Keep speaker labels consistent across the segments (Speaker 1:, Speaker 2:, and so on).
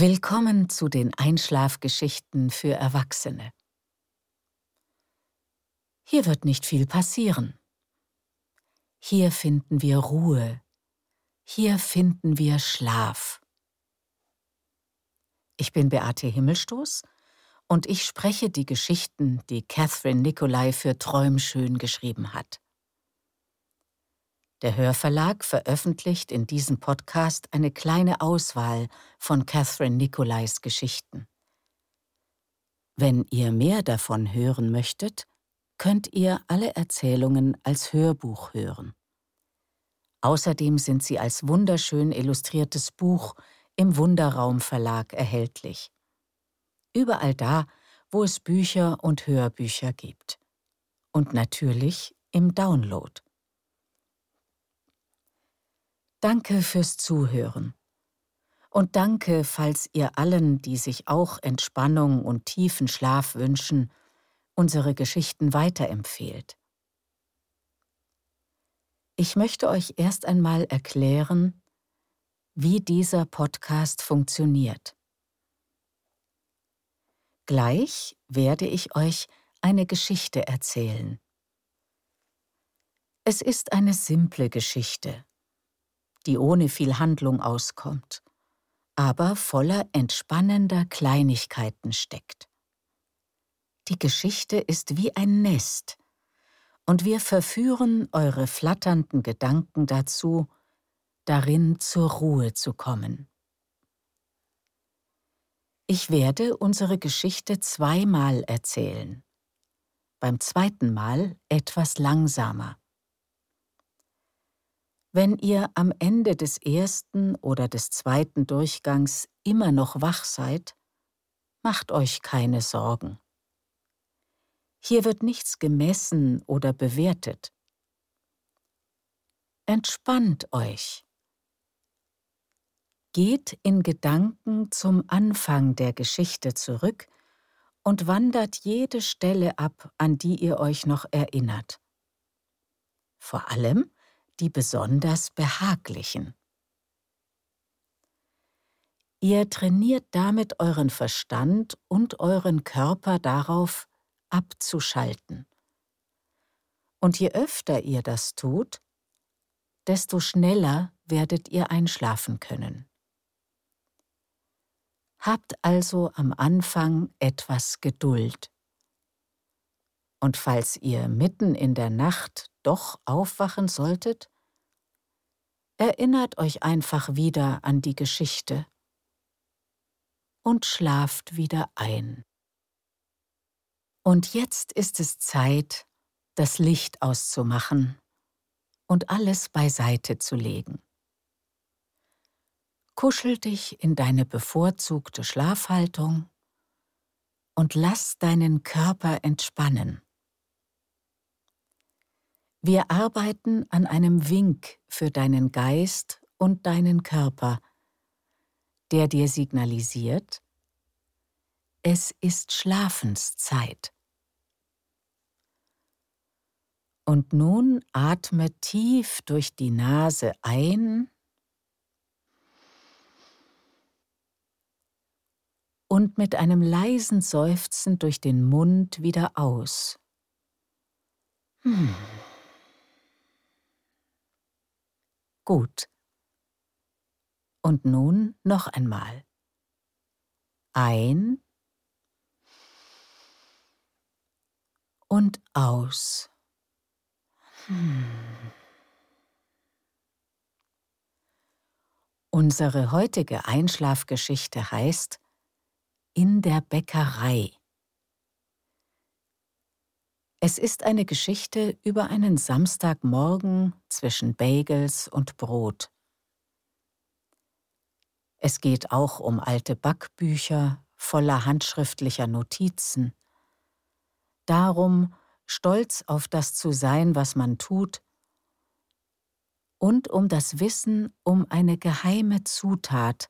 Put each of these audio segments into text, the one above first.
Speaker 1: Willkommen zu den Einschlafgeschichten für Erwachsene. Hier wird nicht viel passieren. Hier finden wir Ruhe. Hier finden wir Schlaf. Ich bin Beate Himmelstoß und ich spreche die Geschichten, die Catherine Nicolai für Träumschön geschrieben hat. Der Hörverlag veröffentlicht in diesem Podcast eine kleine Auswahl von Catherine Nicolais Geschichten. Wenn ihr mehr davon hören möchtet, könnt ihr alle Erzählungen als Hörbuch hören. Außerdem sind sie als wunderschön illustriertes Buch im Wunderraum Verlag erhältlich. Überall da, wo es Bücher und Hörbücher gibt. Und natürlich im Download. Danke fürs Zuhören. Und danke, falls ihr allen, die sich auch Entspannung und tiefen Schlaf wünschen, unsere Geschichten weiterempfehlt. Ich möchte euch erst einmal erklären, wie dieser Podcast funktioniert. Gleich werde ich euch eine Geschichte erzählen. Es ist eine simple Geschichte, die ohne viel Handlung auskommt, aber voller entspannender Kleinigkeiten steckt. Die Geschichte ist wie ein Nest, und wir verführen eure flatternden Gedanken dazu, darin zur Ruhe zu kommen. Ich werde unsere Geschichte zweimal erzählen, beim zweiten Mal etwas langsamer. Wenn ihr am Ende des ersten oder des zweiten Durchgangs immer noch wach seid, macht euch keine Sorgen. Hier wird nichts gemessen oder bewertet. Entspannt euch. Geht in Gedanken zum Anfang der Geschichte zurück und wandert jede Stelle ab, an die ihr euch noch erinnert. Vor allem die besonders behaglichen. Ihr trainiert damit euren Verstand und euren Körper darauf, abzuschalten. Und je öfter ihr das tut, desto schneller werdet ihr einschlafen können. Habt also am Anfang etwas Geduld. Und falls ihr mitten in der Nacht doch aufwachen solltet, erinnert euch einfach wieder an die Geschichte und schlaft wieder ein. Und jetzt ist es Zeit, das Licht auszumachen und alles beiseite zu legen. Kuschel dich in deine bevorzugte Schlafhaltung und lass deinen Körper entspannen. Wir arbeiten an einem Wink für deinen Geist und deinen Körper, der dir signalisiert, es ist Schlafenszeit. Und nun atme tief durch die Nase ein und mit einem leisen Seufzen durch den Mund wieder aus. Hm. Gut. Und nun noch einmal. Ein und aus. Hm. Unsere heutige Einschlafgeschichte heißt In der Bäckerei. Es ist eine Geschichte über einen Samstagmorgen zwischen Bagels und Brot. Es geht auch um alte Backbücher voller handschriftlicher Notizen, darum, stolz auf das zu sein, was man tut, und um das Wissen um eine geheime Zutat,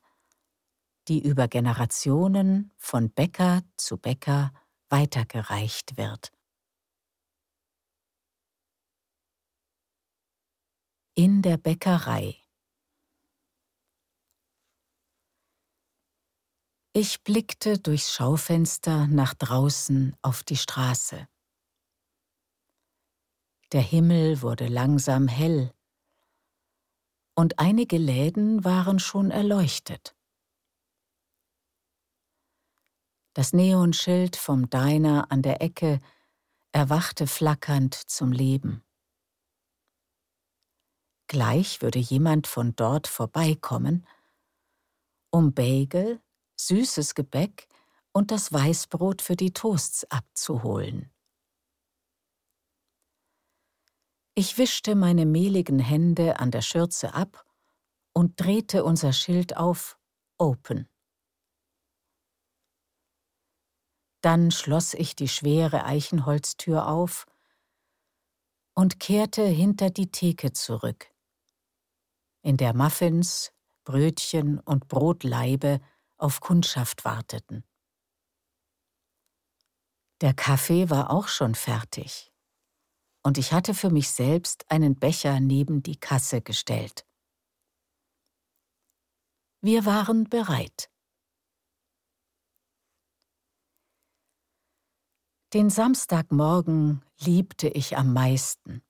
Speaker 1: die über Generationen von Bäcker zu Bäcker weitergereicht wird. In der Bäckerei. Ich blickte durchs Schaufenster nach draußen auf die Straße. Der Himmel wurde langsam hell, und einige Läden waren schon erleuchtet. Das Neonschild vom Diner an der Ecke erwachte flackernd zum Leben. Gleich würde jemand von dort vorbeikommen, um Bagel, süßes Gebäck und das Weißbrot für die Toasts abzuholen. Ich wischte meine mehligen Hände an der Schürze ab und drehte unser Schild auf Open. Dann schloss ich die schwere Eichenholztür auf und kehrte hinter die Theke zurück, in der Muffins, Brötchen und Brotlaibe auf Kundschaft warteten. Der Kaffee war auch schon fertig, und ich hatte für mich selbst einen Becher neben die Kasse gestellt. Wir waren bereit. Den Samstagmorgen liebte ich am meisten.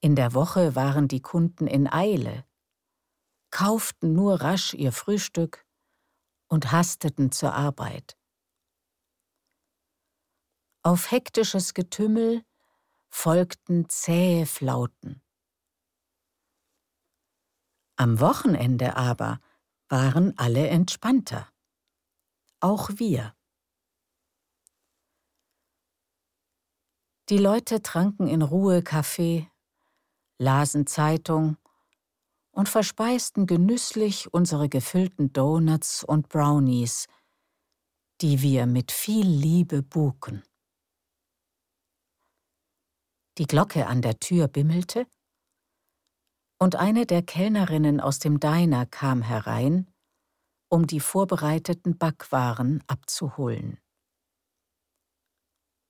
Speaker 1: In der Woche waren die Kunden in Eile, kauften nur rasch ihr Frühstück und hasteten zur Arbeit. Auf hektisches Getümmel folgten zähe Flauten. Am Wochenende aber waren alle entspannter. Auch wir. Die Leute tranken in Ruhe Kaffee, lasen Zeitung und verspeisten genüsslich unsere gefüllten Donuts und Brownies, die wir mit viel Liebe buken. Die Glocke an der Tür bimmelte, und eine der Kellnerinnen aus dem Diner kam herein, um die vorbereiteten Backwaren abzuholen.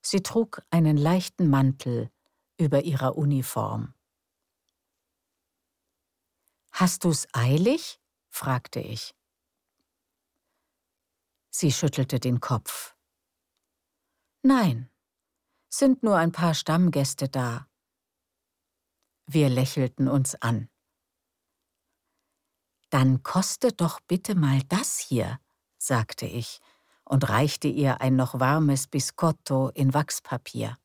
Speaker 1: Sie trug einen leichten Mantel über ihrer Uniform. Hast du's eilig? fragte ich. Sie schüttelte den Kopf. Nein, sind nur ein paar Stammgäste da. Wir lächelten uns an. Dann koste doch bitte mal das hier, sagte ich und reichte ihr ein noch warmes Biscotto in Wachspapier.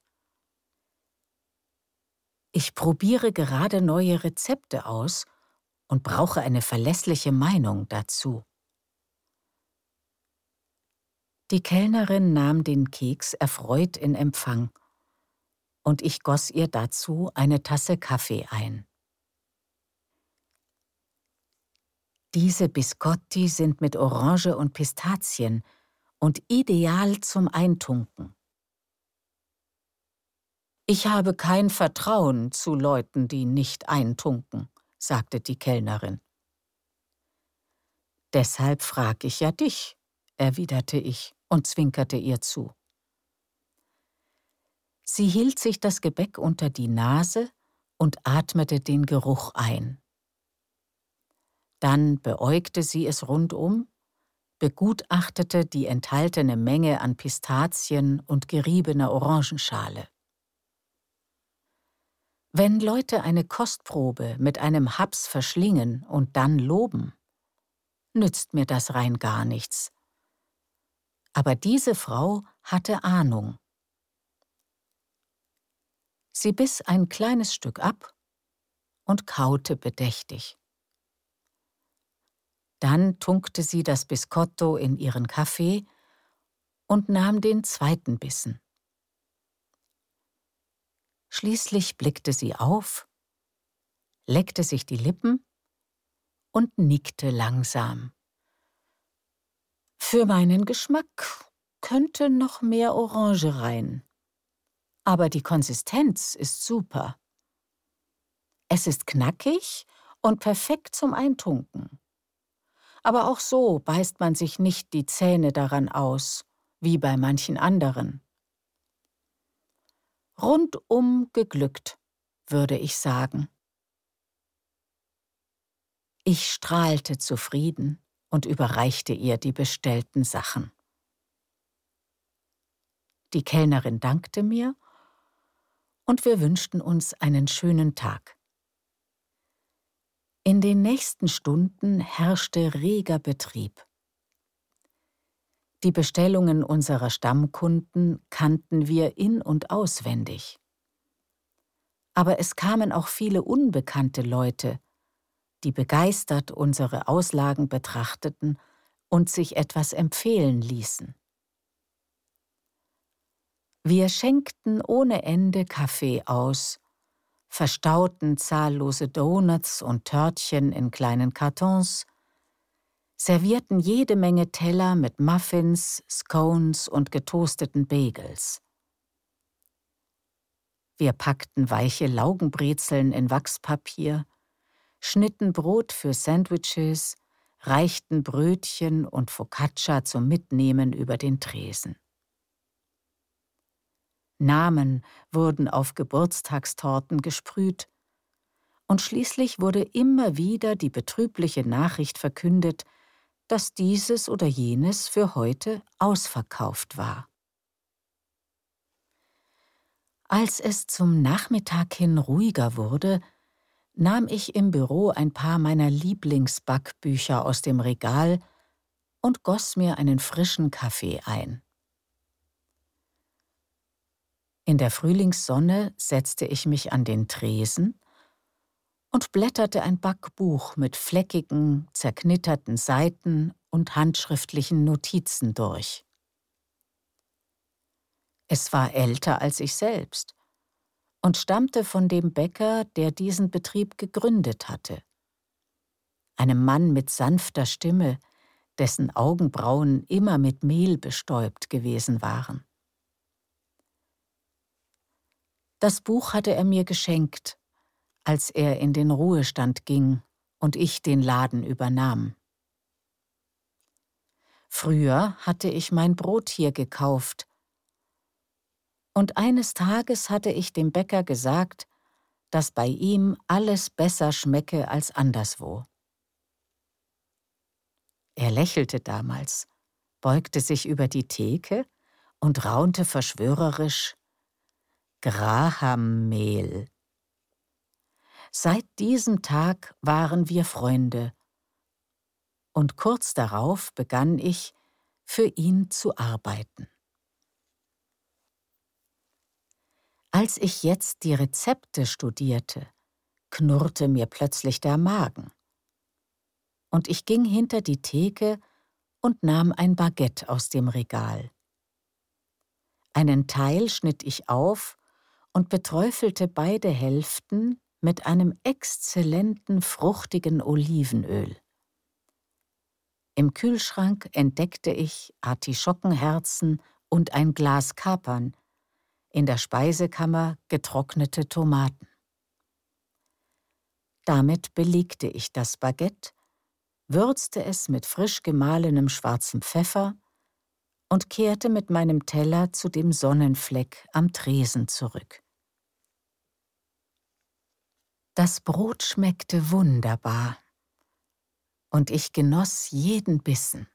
Speaker 1: Ich probiere gerade neue Rezepte aus und brauche eine verlässliche Meinung dazu. Die Kellnerin nahm den Keks erfreut in Empfang, und ich goss ihr dazu eine Tasse Kaffee ein. Diese Biscotti sind mit Orange und Pistazien und ideal zum Eintunken. Ich habe kein Vertrauen zu Leuten, die nicht eintunken, sagte die Kellnerin. Deshalb frag ich ja dich, erwiderte ich und zwinkerte ihr zu. Sie hielt sich das Gebäck unter die Nase und atmete den Geruch ein. Dann beäugte sie es rundum begutachtete die enthaltene Menge an Pistazien und geriebener Orangenschale. Wenn Leute eine Kostprobe mit einem Haps verschlingen und dann loben, nützt mir das rein gar nichts. Aber diese Frau hatte Ahnung. Sie biss ein kleines Stück ab und kaute bedächtig. Dann tunkte sie das Biscotto in ihren Kaffee und nahm den zweiten Bissen. Schließlich blickte sie auf, leckte sich die Lippen und nickte langsam. Für meinen Geschmack könnte noch mehr Orange rein. Aber die Konsistenz ist super. Es ist knackig und perfekt zum Eintunken aber auch so beißt man sich nicht die Zähne daran aus, wie bei manchen anderen. Rundum geglückt, würde ich sagen. Ich strahlte zufrieden und überreichte ihr die bestellten Sachen. Die Kellnerin dankte mir und wir wünschten uns einen schönen Tag. In den nächsten Stunden herrschte reger Betrieb. Die Bestellungen unserer Stammkunden kannten wir in und auswendig. Aber es kamen auch viele unbekannte Leute, die begeistert unsere Auslagen betrachteten und sich etwas empfehlen ließen. Wir schenkten ohne Ende Kaffee aus, verstauten zahllose Donuts und Törtchen in kleinen Kartons, servierten jede Menge Teller mit Muffins, Scones und getoasteten Bagels. Wir packten weiche Laugenbrezeln in Wachspapier, schnitten Brot für Sandwiches, reichten Brötchen und Focaccia zum Mitnehmen über den Tresen. Namen wurden auf Geburtstagstorten gesprüht, und schließlich wurde immer wieder die betrübliche Nachricht verkündet, dass dieses oder jenes für heute ausverkauft war. Als es zum Nachmittag hin ruhiger wurde, nahm ich im Büro ein paar meiner Lieblingsbackbücher aus dem Regal und goss mir einen frischen Kaffee ein. In der Frühlingssonne setzte ich mich an den Tresen und blätterte ein Backbuch mit fleckigen, zerknitterten Seiten und handschriftlichen Notizen durch. Es war älter als ich selbst und stammte von dem Bäcker, der diesen Betrieb gegründet hatte. Einem Mann mit sanfter Stimme, dessen Augenbrauen immer mit Mehl bestäubt gewesen waren. Das Buch hatte er mir geschenkt, als er in den Ruhestand ging und ich den Laden übernahm. Früher hatte ich mein Brot hier gekauft, und eines Tages hatte ich dem Bäcker gesagt, dass bei ihm alles besser schmecke als anderswo. Er lächelte damals, beugte sich über die Theke und raunte verschwörerisch Grahammehl. Seit diesem Tag waren wir Freunde, und kurz darauf begann ich, für ihn zu arbeiten. Als ich jetzt die Rezepte studierte, knurrte mir plötzlich der Magen. Und ich ging hinter die Theke und nahm ein Baguette aus dem Regal. Einen Teil schnitt ich auf und beträufelte beide Hälften mit einem exzellenten, fruchtigen Olivenöl. Im Kühlschrank entdeckte ich Artischockenherzen und ein Glas Kapern, in der Speisekammer getrocknete Tomaten. Damit belegte ich das Baguette, würzte es mit frisch gemahlenem schwarzem Pfeffer und kehrte mit meinem Teller zu dem Sonnenfleck am Tresen zurück. Das Brot schmeckte wunderbar, und ich genoss jeden Bissen,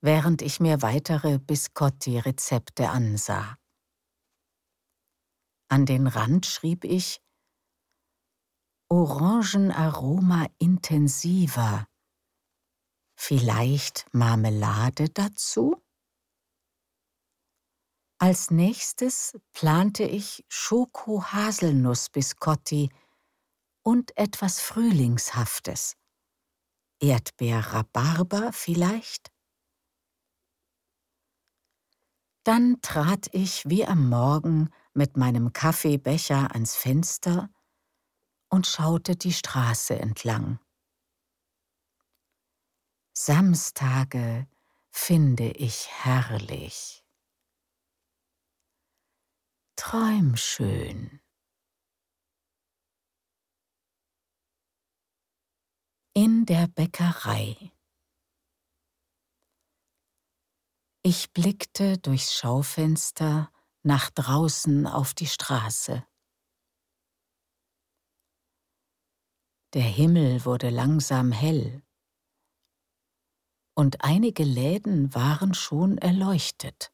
Speaker 1: während ich mir weitere Biscotti-Rezepte ansah. An den Rand schrieb ich Orangenaroma intensiver. Vielleicht Marmelade dazu? Als nächstes plante ich Schoko-Haselnuss-Biscotti und etwas Frühlingshaftes. Erdbeer-Rhabarber vielleicht? Dann trat ich wie am Morgen mit meinem Kaffeebecher ans Fenster und schaute die Straße entlang. Samstage finde ich herrlich. Träum schön. In der Bäckerei. Ich blickte durchs Schaufenster nach draußen auf die Straße. Der Himmel wurde langsam hell. und einige Läden waren schon erleuchtet.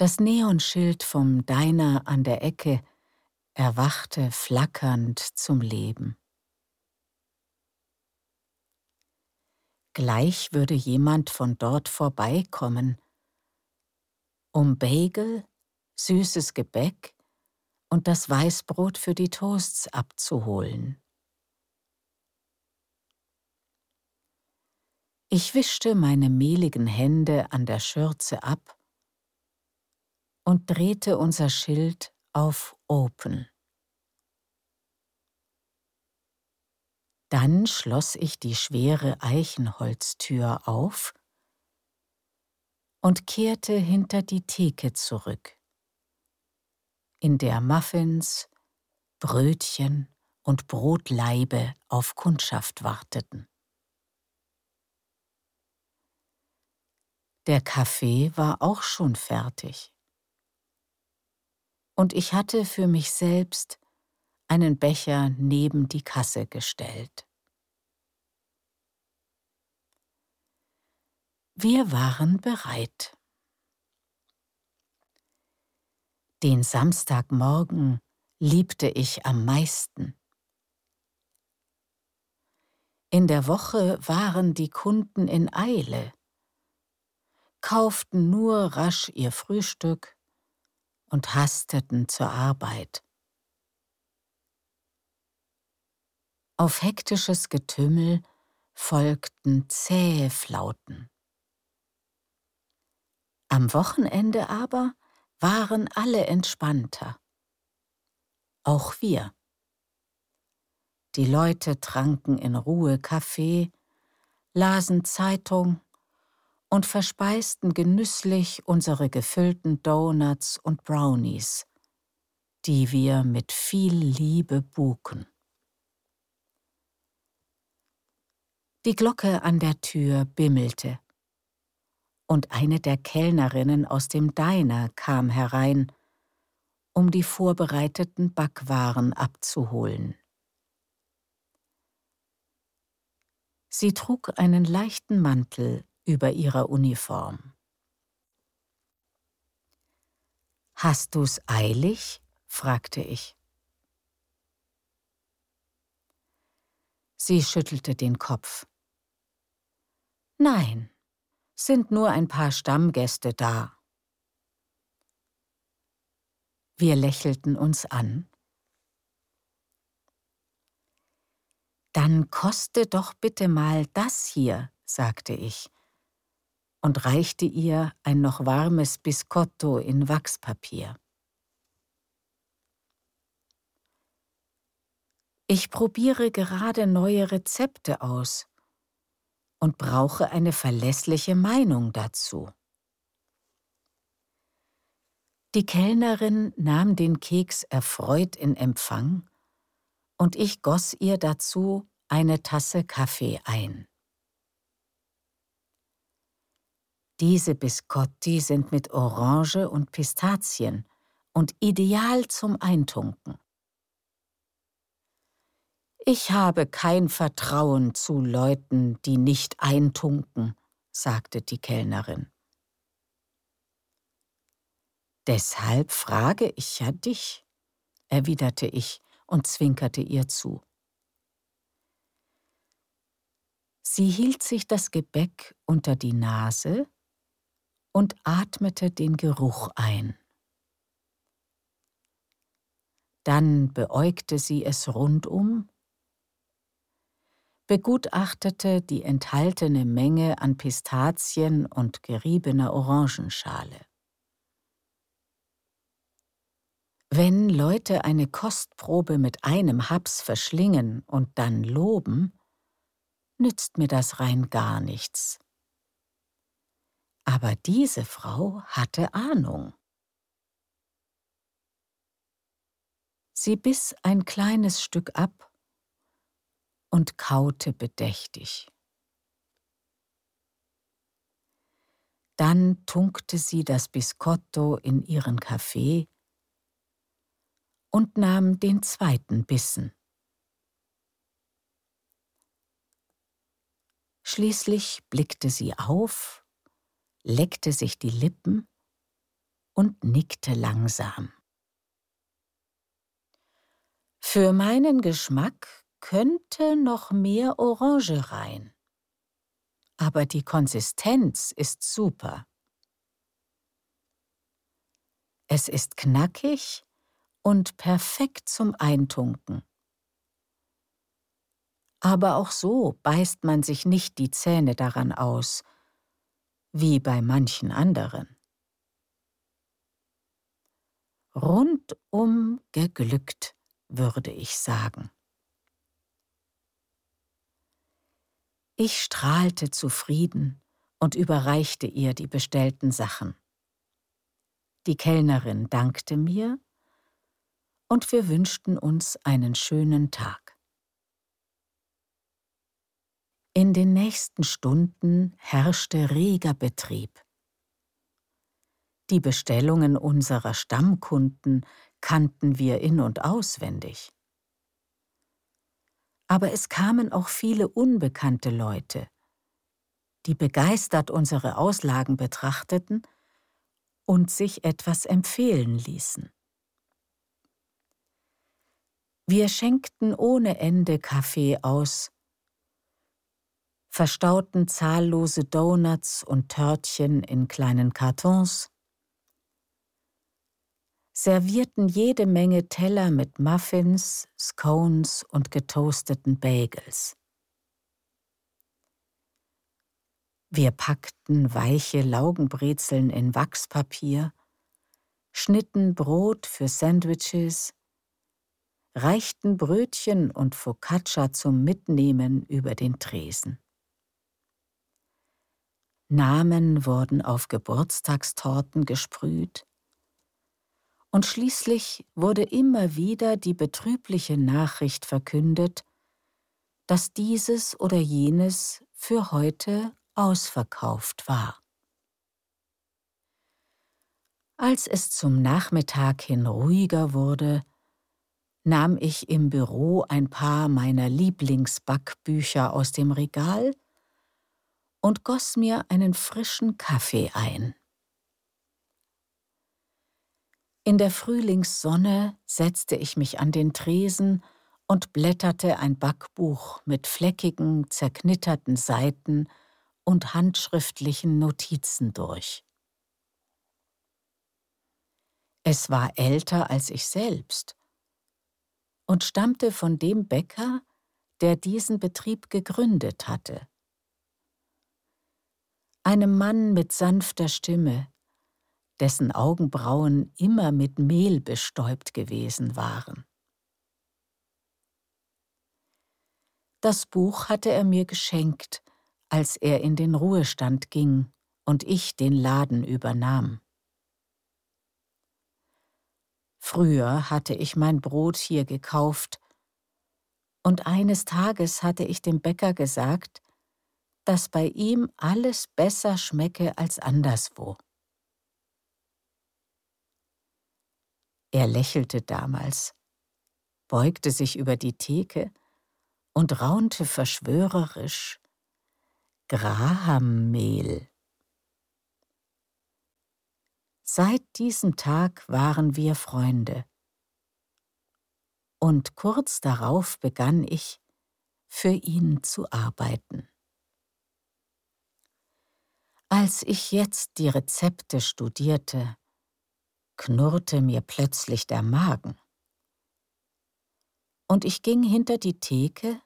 Speaker 1: Das Neonschild vom Diner an der Ecke erwachte flackernd zum Leben. Gleich würde jemand von dort vorbeikommen, um Bagel, süßes Gebäck und das Weißbrot für die Toasts abzuholen. Ich wischte meine mehligen Hände an der Schürze ab und drehte unser Schild auf Open. Dann schloss ich die schwere Eichenholztür auf und kehrte hinter die Theke zurück, in der Muffins, Brötchen und Brotlaibe auf Kundschaft warteten. Der Kaffee war auch schon fertig und ich hatte für mich selbst einen Becher neben die Kasse gestellt. Wir waren bereit. Den Samstagmorgen liebte ich am meisten. In der Woche waren die Kunden in Eile, kauften nur rasch ihr Frühstück und hasteten zur Arbeit. Auf hektisches Getümmel folgten zähe Flauten. Am Wochenende aber waren alle entspannter. Auch wir. Die Leute tranken in Ruhe Kaffee, lasen Zeitung und verspeisten genüsslich unsere gefüllten Donuts und Brownies, die wir mit viel Liebe buken. Die Glocke an der Tür bimmelte, und eine der Kellnerinnen aus dem Diner kam herein, um die vorbereiteten Backwaren abzuholen. Sie trug einen leichten Mantel über ihrer Uniform. Hast du's eilig? fragte ich. Sie schüttelte den Kopf. Nein, sind nur ein paar Stammgäste da. Wir lächelten uns an. Dann koste doch bitte mal das hier, sagte ich und reichte ihr ein noch warmes Biscotto in Wachspapier. Ich probiere gerade neue Rezepte aus und brauche eine verlässliche Meinung dazu. Die Kellnerin nahm den Keks erfreut in Empfang und ich goss ihr dazu eine Tasse Kaffee ein. Diese Biscotti sind mit Orange und Pistazien und ideal zum Eintunken. Ich habe kein Vertrauen zu Leuten, die nicht eintunken, sagte die Kellnerin. Deshalb frage ich ja dich, erwiderte ich und zwinkerte ihr zu. Sie hielt sich das Gebäck unter die Nase und atmete den Geruch ein. Dann beäugte sie es rundum, begutachtete die enthaltene Menge an Pistazien und geriebener Orangenschale. Wenn Leute eine Kostprobe mit einem Haps verschlingen und dann loben, nützt mir das rein gar nichts. Aber diese Frau hatte Ahnung. Sie biss ein kleines Stück ab und kaute bedächtig. Dann tunkte sie das Biscotto in ihren Kaffee und nahm den zweiten Bissen. Schließlich blickte sie auf, leckte sich die Lippen und nickte langsam. Für meinen Geschmack könnte noch mehr Orange rein. Aber die Konsistenz ist super. Es ist knackig und perfekt zum Eintunken. Aber auch so beißt man sich nicht die Zähne daran aus, wie bei manchen anderen. Rundum geglückt, würde ich sagen. Ich strahlte zufrieden und überreichte ihr die bestellten Sachen. Die Kellnerin dankte mir und wir wünschten uns einen schönen Tag. In den nächsten Stunden herrschte reger Betrieb. Die Bestellungen unserer Stammkunden kannten wir in und auswendig. Aber es kamen auch viele unbekannte Leute, die begeistert unsere Auslagen betrachteten und sich etwas empfehlen ließen. Wir schenkten ohne Ende Kaffee aus, verstauten zahllose Donuts und Törtchen in kleinen Kartons, servierten jede Menge Teller mit Muffins, Scones und getoasteten Bagels. Wir packten weiche Laugenbrezeln in Wachspapier, schnitten Brot für Sandwiches, reichten Brötchen und Focaccia zum Mitnehmen über den Tresen. Namen wurden auf Geburtstagstorten gesprüht, und schließlich wurde immer wieder die betrübliche Nachricht verkündet, dass dieses oder jenes für heute ausverkauft war. Als es zum Nachmittag hin ruhiger wurde, nahm ich im Büro ein paar meiner Lieblingsbackbücher aus dem Regal und goss mir einen frischen Kaffee ein. In der Frühlingssonne setzte ich mich an den Tresen und blätterte ein Backbuch mit fleckigen, zerknitterten Seiten und handschriftlichen Notizen durch. Es war älter als ich selbst und stammte von dem Bäcker, der diesen Betrieb gegründet hatte. Einem Mann mit sanfter Stimme, dessen Augenbrauen immer mit Mehl bestäubt gewesen waren. Das Buch hatte er mir geschenkt, als er in den Ruhestand ging und ich den Laden übernahm. Früher hatte ich mein Brot hier gekauft, und eines Tages hatte ich dem Bäcker gesagt, dass bei ihm alles besser schmecke als anderswo. Er lächelte damals, beugte sich über die Theke und raunte verschwörerisch Grahammehl. Seit diesem Tag waren wir Freunde. Und kurz darauf begann ich, für ihn zu arbeiten. Als ich jetzt die Rezepte studierte, knurrte mir plötzlich der Magen. Und ich ging hinter die Theke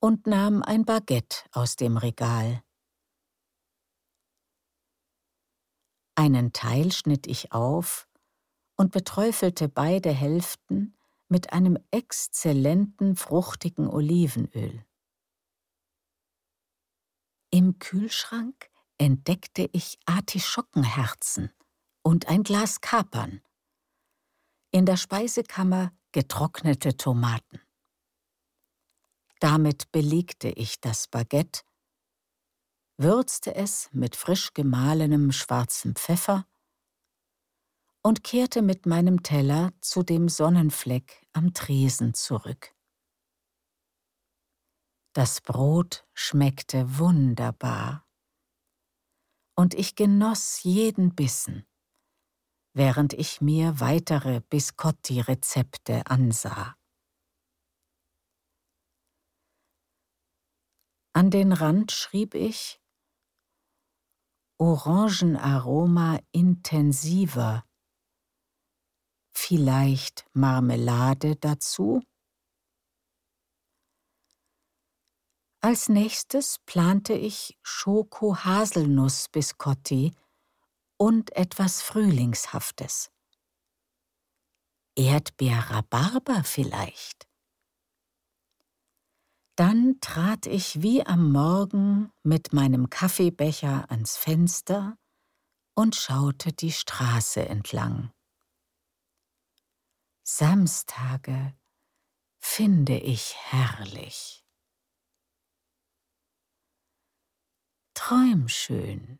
Speaker 1: und nahm ein Baguette aus dem Regal. Einen Teil schnitt ich auf und beträufelte beide Hälften mit einem exzellenten, fruchtigen Olivenöl. Im Kühlschrank entdeckte ich Artischockenherzen und ein Glas Kapern. In der Speisekammer getrocknete Tomaten. Damit belegte ich das Baguette, würzte es mit frisch gemahlenem schwarzem Pfeffer und kehrte mit meinem Teller zu dem Sonnenfleck am Tresen zurück. Das Brot schmeckte wunderbar. Und ich genoss jeden Bissen, während ich mir weitere Biscotti-Rezepte ansah. An den Rand schrieb ich Orangenaroma intensiver. Vielleicht Marmelade dazu? Als nächstes plante ich Schoko-Haselnuss-Biscotti und etwas Frühlingshaftes. Erdbeer-Rhabarber vielleicht. Dann trat ich wie am Morgen mit meinem Kaffeebecher ans Fenster und schaute die Straße entlang. Samstage finde ich herrlich. Träum schön.